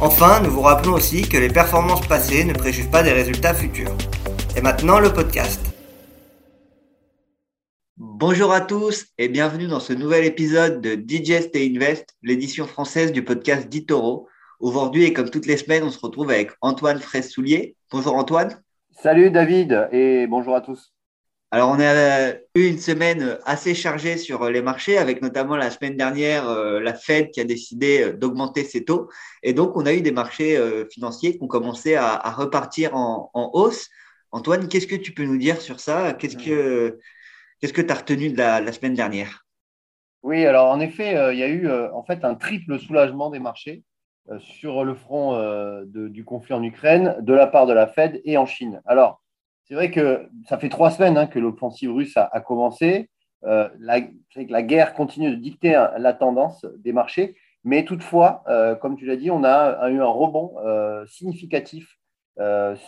Enfin, nous vous rappelons aussi que les performances passées ne préjugent pas des résultats futurs. Et maintenant, le podcast. Bonjour à tous et bienvenue dans ce nouvel épisode de Digest et Invest, l'édition française du podcast d'Itoro. Aujourd'hui et comme toutes les semaines, on se retrouve avec Antoine Fraisse-Soulier. Bonjour Antoine. Salut David et bonjour à tous. Alors, on a eu une semaine assez chargée sur les marchés, avec notamment la semaine dernière euh, la Fed qui a décidé euh, d'augmenter ses taux. Et donc, on a eu des marchés euh, financiers qui ont commencé à, repartir en, hausse. Antoine, qu'est-ce que tu peux nous dire sur ça? Qu'est-ce que qu'est-ce que tu as retenu de la, semaine dernière? Oui, alors en effet, il y a eu en fait un triple soulagement des marchés sur le front du conflit en Ukraine de la part de la Fed et en Chine. Alors, c'est vrai que ça fait trois semaines hein, que l'offensive russe a, commencé. Euh, la, guerre continue de dicter hein, la tendance des marchés, mais toutefois, euh, comme tu l'as dit, on a, eu un rebond euh, significatif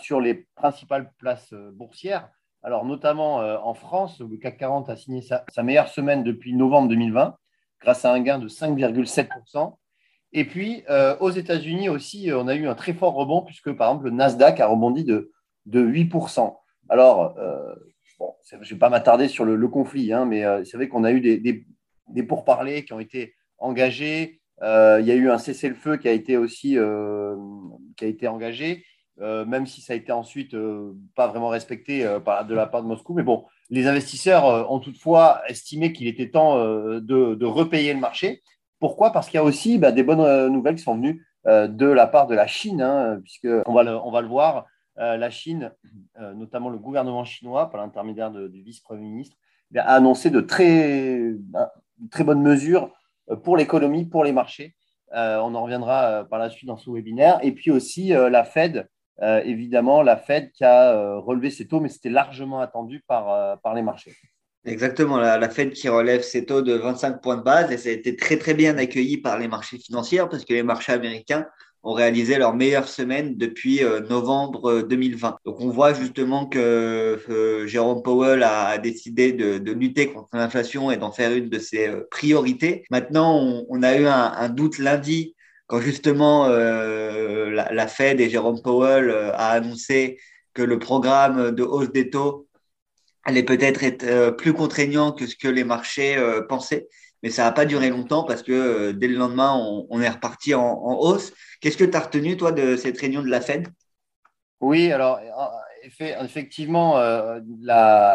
sur les principales places boursières. Alors, notamment en France, le CAC 40 a signé sa, sa, meilleure semaine depuis novembre 2020, grâce à un gain de 5,7%. Et puis, aux États-Unis aussi, on a eu un très fort rebond, puisque par exemple, le Nasdaq a rebondi de, de 8%. Alors, euh, je ne vais pas m'attarder sur le, conflit, hein, mais euh, c'est vrai qu'on a eu des, pourparlers qui ont été engagés. Euh, il y a eu un cessez-le-feu qui a été aussi qui a été engagé, même si ça a été ensuite pas vraiment respecté de la part de Moscou. Mais bon, les investisseurs ont toutefois estimé qu'il était temps de, repayer le marché. Pourquoi? Parce qu'il y a aussi bah, des bonnes nouvelles qui sont venues de la part de la Chine, hein, puisqu'on va, on va le voir. Euh, la Chine, euh, notamment le gouvernement chinois, par l'intermédiaire du vice-premier ministre, eh a annoncé de très, bah, très bonnes mesures euh, pour l'économie, pour les marchés. on en reviendra par la suite dans ce webinaire. Et puis aussi la Fed, évidemment, la Fed qui a relevé ses taux, mais c'était largement attendu par, par les marchés. Exactement, la, la, Fed qui relève ses taux de 25 points de base et ça a été très très bien accueilli par les marchés financiers parce que les marchés américains ont réalisé leur meilleure semaine depuis euh, novembre 2020. Euh, Donc on voit justement que euh, Jérôme Powell a, décidé de, lutter contre l'inflation et d'en faire une de ses priorités. Maintenant, on, a eu un, doute lundi quand justement la, la, Fed et Jérôme Powell a annoncé que le programme de hausse des taux allait peut-être être plus contraignant que ce que les marchés pensaient mais ça n'a pas duré longtemps parce que euh, dès le lendemain, on, est reparti en, hausse. Qu'est-ce que tu as retenu, toi, de cette réunion de la Fed? Oui, alors effectivement, euh,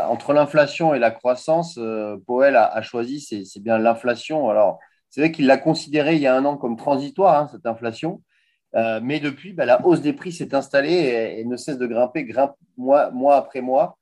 entre l'inflation et la croissance, euh, Powell a, choisi, c'est bien l'inflation. Alors, c'est vrai qu'il l'a considéré il y a un an comme transitoire, hein, cette inflation. mais depuis, bah, la hausse des prix s'est installée et, ne cesse de grimper, grimpe mois après mois.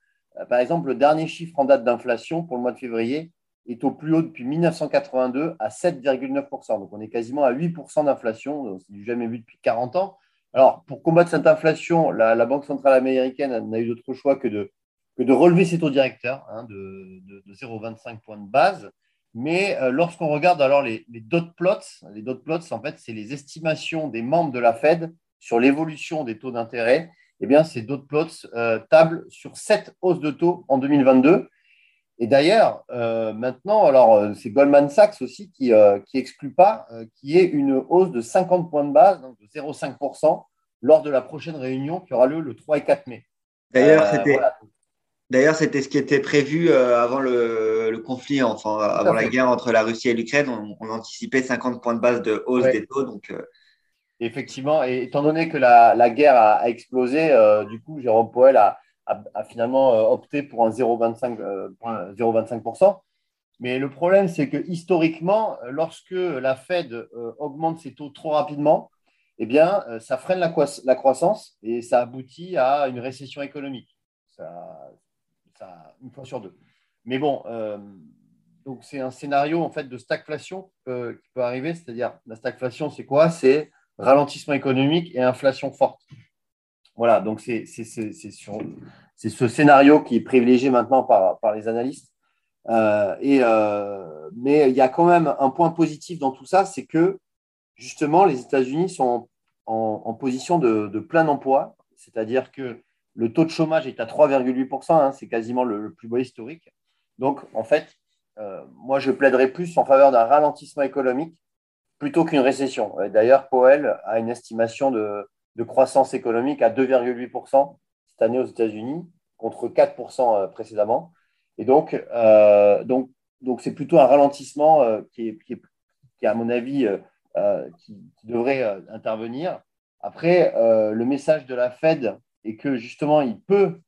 par exemple, le dernier chiffre en date d'inflation pour le mois de février, est au plus haut depuis 1982 à 7,9%. Donc on est quasiment à 8% d'inflation, c'est du jamais vu depuis 40 ans. Alors pour combattre cette inflation, la, Banque centrale américaine n'a eu d'autre choix que de, que de relever ses taux directeurs hein, de, de, 0,25 points de base. Mais euh, lorsqu'on regarde alors les, dot plots, les dot plots, en fait, c'est les estimations des membres de la Fed sur l'évolution des taux d'intérêt. Eh bien, ces dot plots euh, tablent sur 7 hausses de taux en 2022 et d'ailleurs, euh, maintenant, alors euh, c'est Goldman Sachs aussi qui n'exclut euh, exclut pas qu'il y ait une hausse de 50 points de base, donc de 0,5%, lors de la prochaine réunion qui aura lieu le 3 et 4 mai. D'ailleurs, c'était. D'ailleurs, c'était ce qui était prévu avant le, conflit, enfin avant la guerre entre la Russie et l'Ukraine. On, anticipait 50 points de base de hausse des taux. Donc, Effectivement, et étant donné que la, guerre a, a explosé, du coup, Jérôme Powell a, a, finalement euh, opté pour un 0,25%. Euh, Mais le problème, c'est que historiquement, lorsque la Fed euh, augmente ses taux trop rapidement, eh bien, ça freine la, croissance et ça aboutit à une récession économique. Ça, une fois sur deux. Mais bon, c'est un scénario en fait de stagflation qui peut arriver. C'est-à-dire, la stagflation, c'est quoi? C'est ralentissement économique et inflation forte. Voilà, donc c'est ce scénario qui est privilégié maintenant par, les analystes. Euh, euh, mais il y a quand même un point positif dans tout ça, c'est que justement, les États-Unis sont en, position de, plein emploi, c'est-à-dire que le taux de chômage est à 3,8%, hein, c'est quasiment le, plus bas historique. Donc, en fait, euh, moi, je plaiderais plus en faveur d'un ralentissement économique plutôt qu'une récession. D'ailleurs, Powell a une estimation de, de croissance économique à 2,8% cette année aux États-Unis, contre 4% précédemment. Et donc, euh, donc, donc c'est plutôt un ralentissement euh, qui, est, qui, est, à mon avis, euh, qui, devrait intervenir. Après, le message de la Fed est que justement, il peut,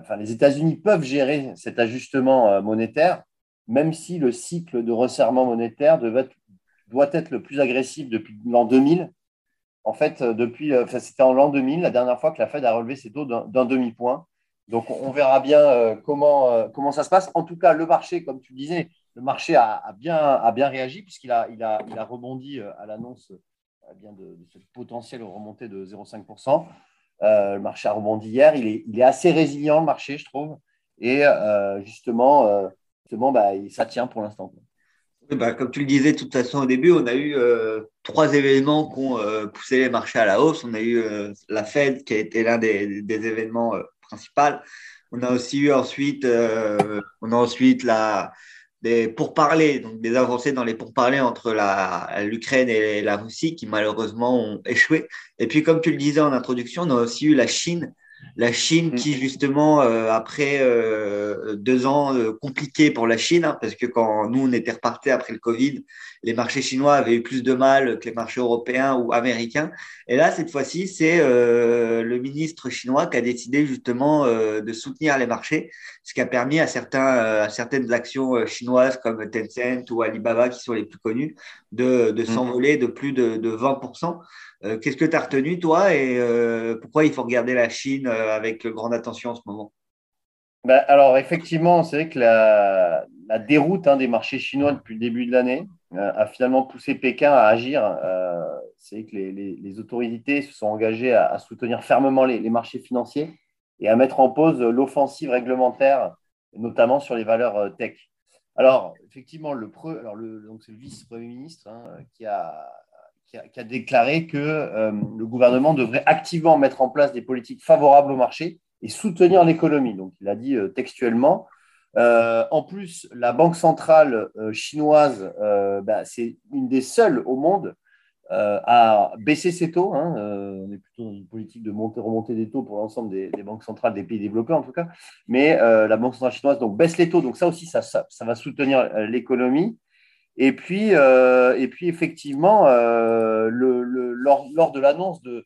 enfin, les États-Unis peuvent gérer cet ajustement monétaire, même si le cycle de resserrement monétaire doit être le plus agressif depuis l'an 2000. En fait, depuis, enfin, c'était en l'an 2000, la dernière fois que la Fed a relevé ses taux d'un demi-point. Donc, on verra bien euh, comment, euh, ça se passe. En tout cas, le marché, comme tu disais, le marché a, bien, réagi puisqu'il a, rebondi euh, à l'annonce de, de, cette potentielle remontée de 0,5%. le marché a rebondi hier. Il est, il est, assez résilient, le marché, je trouve. Et justement, justement bah, ça tient pour l'instant. Bah, comme tu le disais de toute façon au début, on a eu trois événements qui ont poussé les marchés à la hausse. On a eu la Fed qui a été l'un des, événements principale. On a aussi eu ensuite, euh, on a ensuite la, des pourparlers, donc des avancées dans les pourparlers entre l'Ukraine et la Russie qui malheureusement ont échoué. Et puis, comme tu le disais en introduction, on a aussi eu la Chine la Chine qui, mm. justement, euh, après euh, deux ans euh, compliqués pour la Chine, hein, parce que quand nous, on était repartés après le Covid, les marchés chinois avaient eu plus de mal que les marchés européens ou américains. Et là, cette fois-ci, c'est le ministre chinois qui a décidé justement de soutenir les marchés, ce qui a permis à, certains, à certaines actions chinoises comme Tencent ou Alibaba, qui sont les plus connues, de, de mm. s'envoler de plus de, de 20%. Euh, qu'est-ce que tu as retenu, toi, et euh, pourquoi il faut regarder la Chine euh, avec grande attention en ce moment? Ben, Alors, effectivement, c'est vrai que la, déroute hein, des marchés chinois depuis le début de l'année a finalement poussé Pékin à agir. c'est que les, autorités se sont engagées à, soutenir fermement les, marchés financiers et à mettre en pause l'offensive réglementaire, notamment sur les valeurs tech. Alors, effectivement, le, c'est le vice-premier ministre hein, qui a qui a, déclaré que euh, le gouvernement devrait activement mettre en place des politiques favorables au marché et soutenir l'économie. Donc, il a dit euh, textuellement. Euh, en plus, la Banque centrale chinoise, bah, c'est une des seules au monde à baisser ses taux. Hein. on est plutôt dans une politique de monter, remonter des taux pour l'ensemble des, banques centrales des pays développés, en tout cas. Mais la Banque centrale chinoise donc, baisse les taux. Donc, ça aussi, ça, ça va soutenir l'économie. Et puis, euh, et puis effectivement, euh, lors, de l'annonce de,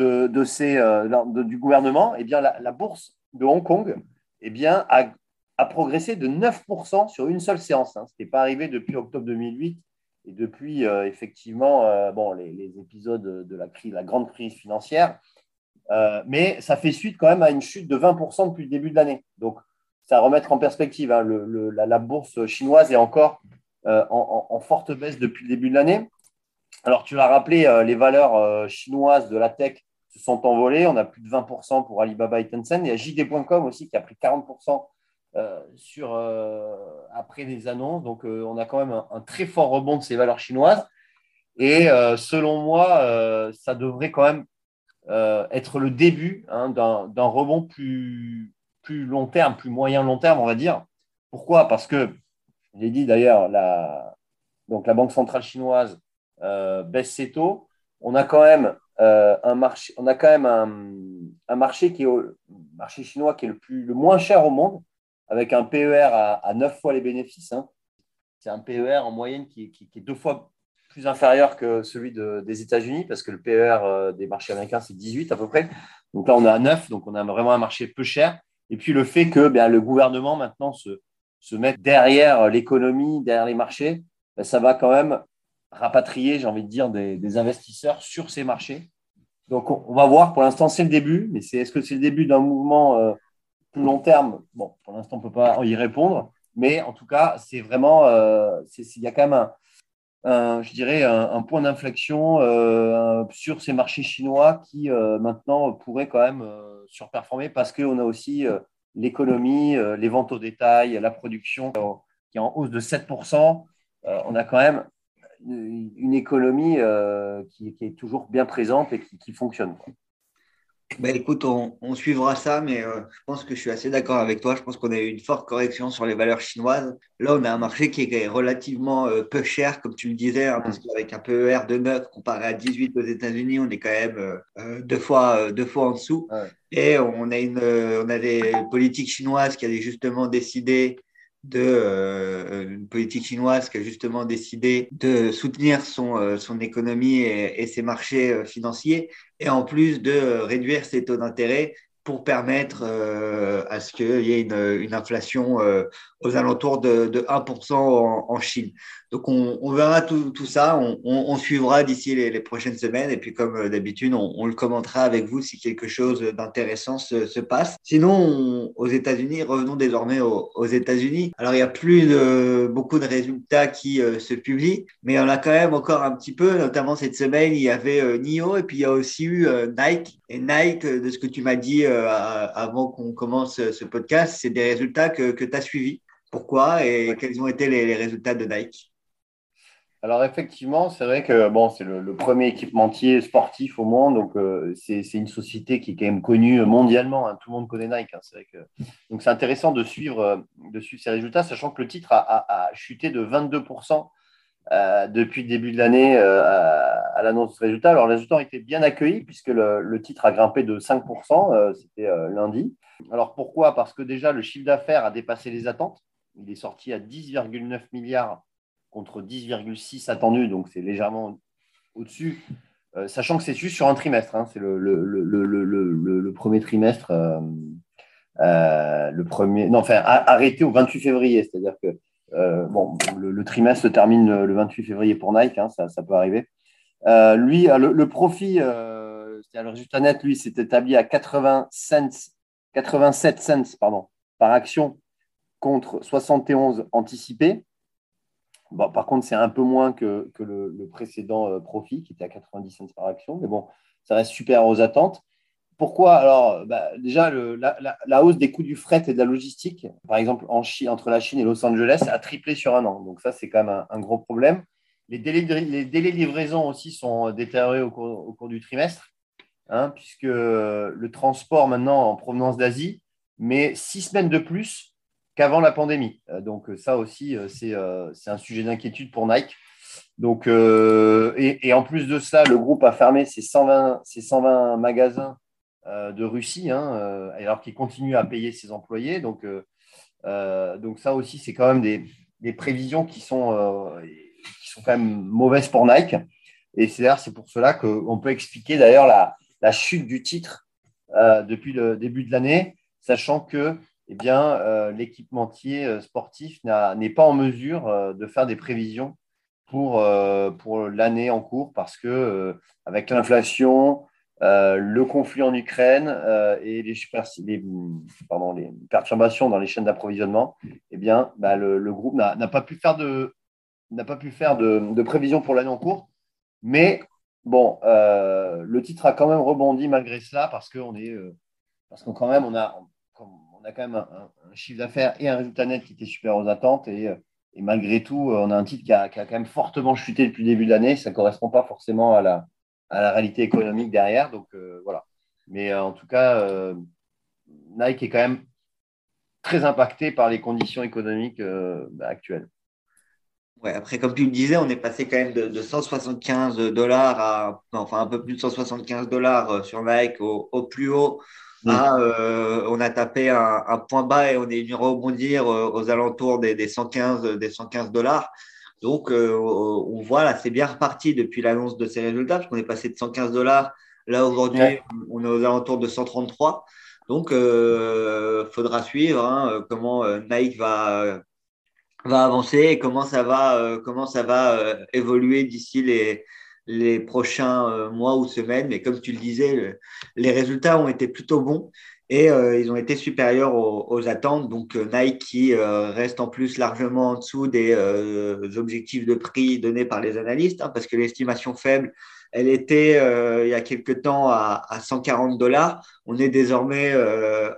euh, du gouvernement, eh bien, la, bourse de Hong Kong eh bien, a, progressé de 9% sur une seule séance. Hein. Ce n'était pas arrivé depuis octobre 2008 et depuis effectivement bon, les, épisodes de la, crise, la grande crise financière. mais ça fait suite quand même à une chute de 20% depuis le début de l'année. Donc, ça à remettre en perspective. Hein. la, la, bourse chinoise est encore euh, en, forte baisse depuis le début de l'année. Alors, tu l'as rappelé, euh, les valeurs euh, chinoises de la tech se sont envolées. On a plus de 20% pour Alibaba et Tencent. Il y a JD.com aussi qui a pris 40% sur, après les annonces. Donc, on a quand même un, très fort rebond de ces valeurs chinoises. Et selon moi, ça devrait quand même être le début hein, d'un rebond plus, plus long terme, plus moyen long terme, on va dire. Pourquoi? Parce que j'ai dit d'ailleurs, la, donc la Banque centrale chinoise euh, baisse ses taux. On a quand même, euh, un, marché, on a quand même un, marché, qui est marché chinois qui est le, plus, le moins cher au monde, avec un PER à, à 9 fois les bénéfices. Hein. C'est un PER en moyenne qui, est deux fois plus inférieur que celui des États-Unis, parce que le PER euh, des marchés américains, c'est 18 à peu près. Donc là, on a à 9, donc on a vraiment un marché peu cher. Et puis le fait que bien, le gouvernement maintenant se, se mettre derrière l'économie, derrière les marchés, ben, ça va quand même rapatrier, j'ai envie de dire, des, investisseurs sur ces marchés. Donc, on, va voir. Pour l'instant, c'est le début, mais c'est, est-ce que c'est le début d'un mouvement euh, plus long terme? Bon, pour l'instant, on ne peut pas y répondre, mais en tout cas, c'est vraiment, euh, il y a quand même je dirais, un, point d'inflexion sur ces marchés chinois qui maintenant pourraient quand même surperformer parce qu'on a aussi l'économie, les ventes au détail, la production qui est en hausse de 7%. on a quand même une économie qui, est toujours bien présente et qui, fonctionne. Bah, écoute, on, suivra ça, mais euh, je pense que je suis assez d'accord avec toi. Je pense qu'on a eu une forte correction sur les valeurs chinoises. Là, on a un marché qui est relativement euh, peu cher, comme tu le disais, hein, parce qu'avec un PER de 9 comparé à 18 aux États-Unis, on est quand même euh, deux, fois, deux fois en dessous. Et on a, une, on a des politiques chinoises qui avaient justement décidé de euh, politique chinoise qui a justement décidé de soutenir son, euh, son économie et, ses marchés euh, financiers, et en plus de réduire ses taux d'intérêt pour permettre euh, à ce qu'il y ait une, inflation euh, aux alentours de, de 1% en, en, Chine. Donc on, on verra tout, tout, ça, on, on, suivra d'ici les, les, prochaines semaines et puis comme euh, d'habitude, on, le commentera avec vous si quelque chose d'intéressant se, se, passe. Sinon, aux États-Unis, revenons désormais aux, aux États-Unis. Alors il y a plus de beaucoup de résultats qui se publient, mais on a quand même encore un petit peu, notamment cette semaine, il y avait NIO et puis il y a aussi eu Nike. Et Nike, de ce que tu m'as dit euh, avant qu'on commence ce podcast, c'est des résultats que, que tu as suivis. Pourquoi et quels ont été les, résultats de Nike? Alors effectivement, c'est vrai que bon, c'est le, premier équipementier sportif au monde, donc euh, c'est une société qui est quand même connue mondialement. Hein. tout le monde connaît Nike. Hein. c'est que... donc c'est intéressant de suivre, de suivre ces résultats, sachant que le titre a, a, chuté de 22% euh, depuis le début de l'année euh, à, l'annonce des résultats. Alors, les résultats ont été bien accueillis puisque le, titre a grimpé de 5%, euh, c'était lundi. Alors, pourquoi? Parce que déjà, le chiffre d'affaires a dépassé les attentes. Il est sorti à 10,9 milliards contre 10,6 attendus, donc c'est légèrement au-dessus, sachant que c'est juste sur un trimestre. Hein. c'est le, premier trimestre. le premier, non, enfin, arrêté au 28 février, c'est-à-dire que euh, bon, le, trimestre se termine le 28 février pour Nike, hein, ça, peut arriver. Euh, lui, euh, le, profit, c'est-à-dire le résultat net, lui, s'est établi à 80 cents, 87 cents pardon, par action contre 71 anticipés. Bon, par contre, c'est un peu moins que, le, précédent profit qui était à 90 cents par action, mais bon, ça reste super aux attentes. Pourquoi? Alors, bah, déjà, la, hausse des coûts du fret et de la logistique, par exemple, en Chine, entre la Chine et Los Angeles, a triplé sur un an. Donc, ça, c'est quand même un, gros problème. Les délais, de, les délais livraison aussi sont détériorés au cours, du trimestre, hein, puisque le transport maintenant en provenance d'Asie met six semaines de plus qu'avant la pandémie. Euh, donc, ça aussi, euh, euh, c'est un sujet d'inquiétude pour Nike. Donc, et, en plus de ça, le groupe a fermé ses 120, ses 120 magasins euh, de Russie, hein, euh, alors qu'il continue à payer ses employés. Donc, euh, donc ça aussi, c'est quand même des, prévisions qui sont, qui sont quand même mauvaises pour Nike. Et c'est c'est pour cela qu'on peut expliquer d'ailleurs la, la, chute du titre depuis le début de l'année, sachant que eh bien, l'équipementier sportif n'est pas en mesure de faire des prévisions pour, pour l'année en cours parce que avec l'inflation, euh, le conflit en Ukraine euh, et les, perturbations dans les chaînes d'approvisionnement, eh bien, bah, le, groupe n'a pas pu faire de n'a pas pu faire de, prévision pour l'année en cours. Mais bon, euh, le titre a quand même rebondi malgré cela parce qu'on est parce qu'on quand même on a on a quand même un, chiffre d'affaires et un résultat net qui était super aux attentes et, et malgré tout, on a un titre qui a, quand même fortement chuté depuis le début de l'année. Ça ne correspond pas forcément à la, réalité économique derrière. Donc euh, voilà. Mais euh, en tout cas, euh, Nike est quand même très impacté par les conditions économiques bah, actuelles. Ouais, après, comme tu le disais, on est passé quand même de, 175 dollars à, enfin, un peu plus de 175 dollars sur Nike au, plus haut. Mm. on a tapé un, point bas et on est venu rebondir aux alentours des, des 115 des 115 dollars. Donc, euh, on voit là, c'est bien reparti depuis l'annonce de ces résultats, parce qu'on est passé de 115 dollars. Là, aujourd'hui, on est aux alentours de 133. Donc, il euh, faudra suivre hein, comment euh, Nike va, va avancer et comment ça va, comment ça va évoluer d'ici les, les prochains mois ou semaines. Mais comme tu le disais, les résultats ont été plutôt bons. et euh, ils ont été supérieurs aux, attentes. Donc Nike qui reste en plus largement en dessous des objectifs de prix donnés par les analystes, hein, parce que l'estimation faible, elle était il y a quelque temps à 140 dollars. On est désormais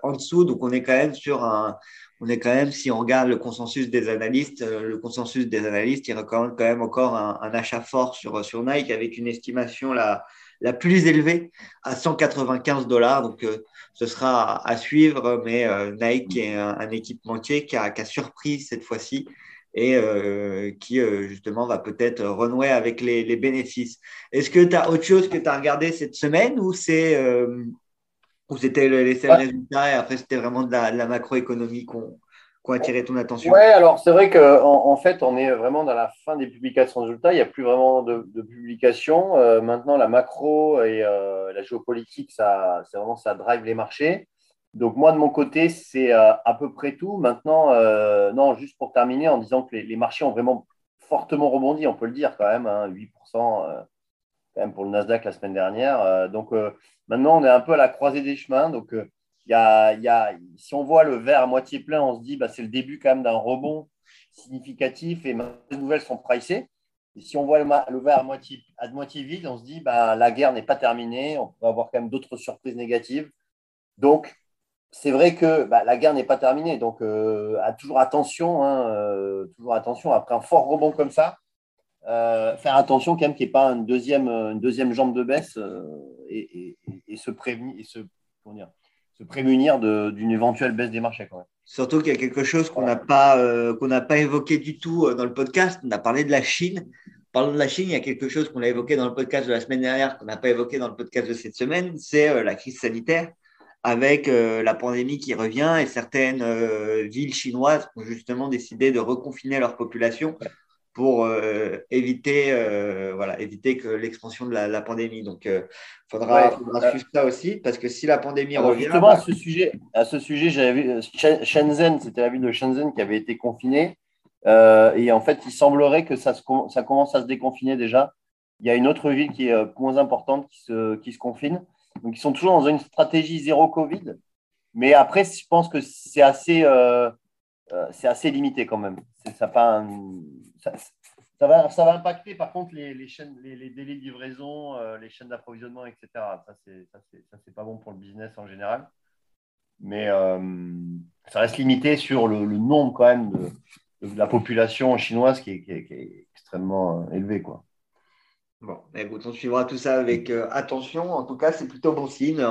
en dessous, donc on est quand même sur un on est quand même, si on regarde le consensus des analystes, euh, le consensus des analystes, il recommande quand même encore un, achat fort sur, sur Nike avec une estimation la, la plus élevée à 195 dollars. Donc, euh, ce sera à suivre, mais euh, Nike est un, équipementier qui a, qui a, surpris cette fois-ci et qui, justement, va peut-être renouer avec les, les bénéfices. Est-ce que tu as autre chose que tu as regardé cette semaine ou c'est ou c'était les seuls résultats et après c'était vraiment de la, macroéconomie qu'on qu a attiré ton attention Oui, alors c'est vrai qu'en en, fait, on est vraiment dans la fin des publications de résultats. Il n'y a plus vraiment de, publications. Euh, maintenant, la macro et euh, la géopolitique, ça, vraiment ça drive les marchés. Donc moi, de mon côté, c'est euh, à peu près tout. Maintenant, non, juste pour terminer, en disant que les, marchés ont vraiment fortement rebondi, on peut le dire quand même, 8% hein, même pour le Nasdaq la semaine dernière. donc Maintenant, on est un peu à la croisée des chemins. Donc, euh, y a, si on voit le verre à moitié plein, on se dit bah, c'est le début quand même d'un rebond significatif et les nouvelles sont pricées. Et si on voit le, verre à moitié, à moitié vide, on se dit bah, la guerre n'est pas terminée, on pourrait avoir quand même d'autres surprises négatives. Donc, c'est vrai que bah, la guerre n'est pas terminée. Donc, euh, toujours attention, hein, euh, toujours attention. Après un fort rebond comme ça, euh, faire attention quand même qu'il n'y ait pas une deuxième, une deuxième jambe de baisse euh, et, se prévenir, et se, se prémunir d'une éventuelle baisse des marchés. Quand même. Surtout qu'il y a quelque chose qu'on n'a pas, euh, qu'on n'a pas évoqué du tout dans le podcast. On a parlé de la Chine. Parlons de la Chine, il y a quelque chose qu'on a évoqué dans le podcast de la semaine dernière, qu'on n'a pas évoqué dans le podcast de cette semaine, c'est la crise sanitaire avec la pandémie qui revient et certaines villes chinoises ont justement décidé de reconfiner leur population pour euh, éviter, euh, voilà, éviter que l'expansion de la, pandémie. Donc, il euh, faudra, suivre ça aussi, parce que si la pandémie revient. Justement, à ce sujet, à ce sujet j'avais vu Shenzhen, c'était la ville de Shenzhen qui avait été confinée. et en fait, il semblerait que ça, ça commence à se déconfiner déjà. Il y a une autre ville qui est moins importante qui se, qui se confine. Donc, ils sont toujours dans une stratégie zéro Covid. Mais après, je pense que c'est assez, c'est assez limité quand même. Ça va, ça va impacter par contre les, chaînes, les, délais de livraison, euh, les chaînes d'approvisionnement, etc. Ça, c'est pas bon pour le business en général. Mais euh, ça reste limité sur le, nombre quand même de, la population chinoise qui est, extrêmement euh, élevé. Quoi. Bon, écoute, on suivra tout ça avec attention. En tout cas, c'est plutôt bon signe.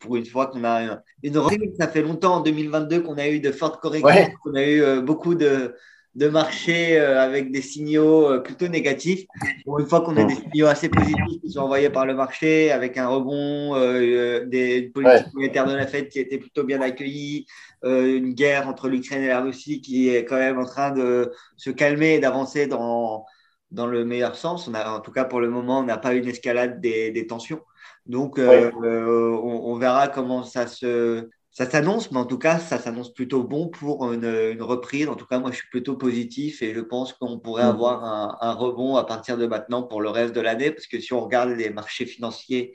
pour une fois qu'on a une, une Ça fait longtemps en 2022 qu'on a eu de fortes corrections, qu'on a eu beaucoup de, de marché euh, avec des signaux euh, plutôt négatifs. une fois qu'on a des signaux assez positifs qui sont envoyés par le marché, avec un rebond, euh, des politiques monétaires de la Fed qui étaient plutôt bien accueillies, une guerre entre l'Ukraine et la Russie qui est quand même en train de se calmer et d'avancer dans, dans le meilleur sens. On a, en tout cas, pour le moment, on n'a pas une escalade des, des tensions. Donc, on, on, verra comment ça se, ça s'annonce, mais en tout cas, ça s'annonce plutôt bon pour une, reprise. En tout cas, moi, je suis plutôt positif et je pense qu'on pourrait mmh. avoir un, rebond à partir de maintenant pour le reste de l'année, parce que si on regarde les marchés financiers,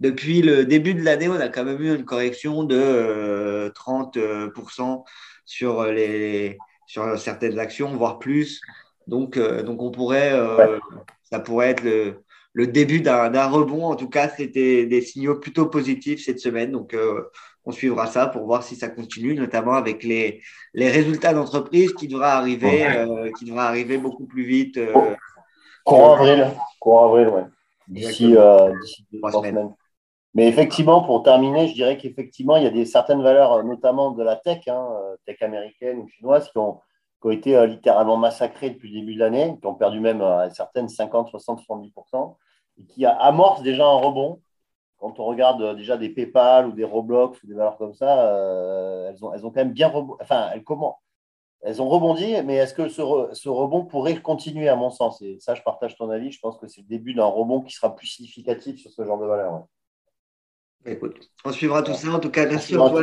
depuis le début de l'année, on a quand même eu une correction de 30% euh, sur, les, sur certaines actions, voire plus. Donc, euh, donc on pourrait, euh, ça pourrait être le, le début d'un rebond. En tout cas, c'était des signaux plutôt positifs cette semaine. Donc, on suivra ça pour voir si ça continue, notamment avec les, les résultats d'entreprise qui devraient arriver, euh, qui devraient arriver beaucoup plus vite. Euh, courant avril, courant avril, ouais. D'ici euh, trois semaines. Mais effectivement, pour terminer, je dirais qu'effectivement, il y a des certaines valeurs, notamment de la tech, hein, tech américaine ou chinoise, qui ont, qui ont été littéralement massacrées depuis le début de l'année, qui ont perdu même certaines 50, 60, 70%, et qui amorcent déjà un rebond quand on regarde euh, déjà des PayPal ou des Roblox ou des valeurs comme ça, euh, elles, ont, elles ont quand même bien rebondi. Enfin, elles, comment elles ont rebondi, mais est-ce que ce, ce, rebond pourrait continuer à mon sens? Et ça, je partage ton avis. Je pense que c'est le début d'un rebond qui sera plus significatif sur ce genre de valeur. Écoute, on suivra tout ça. En tout cas, merci à toi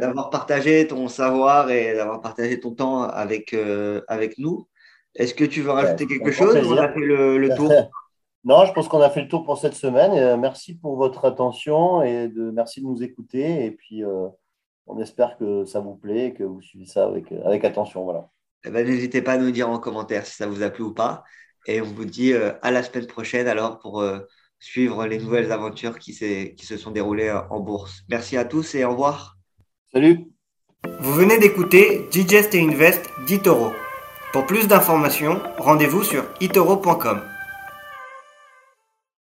d'avoir partagé ton savoir et d'avoir partagé ton temps avec, euh, avec nous. Est-ce que tu veux rajouter quelque chose On a fait le, le tour Non, je pense qu'on a fait le tour pour cette semaine. Euh, merci pour votre attention et de, merci de nous écouter. Et puis, euh, on espère que ça vous plaît et que vous suivez ça avec, avec attention. Voilà. Eh ben, n'hésitez pas à nous dire en commentaire si ça vous a plu ou pas. Et on vous dit euh, à la semaine prochaine alors pour suivre les nouvelles aventures qui, qui se sont déroulées en bourse. Merci à tous et au revoir. Salut. Vous venez d'écouter Digest et Invest d'Itoro. Pour plus d'informations, rendez-vous sur itoro.com.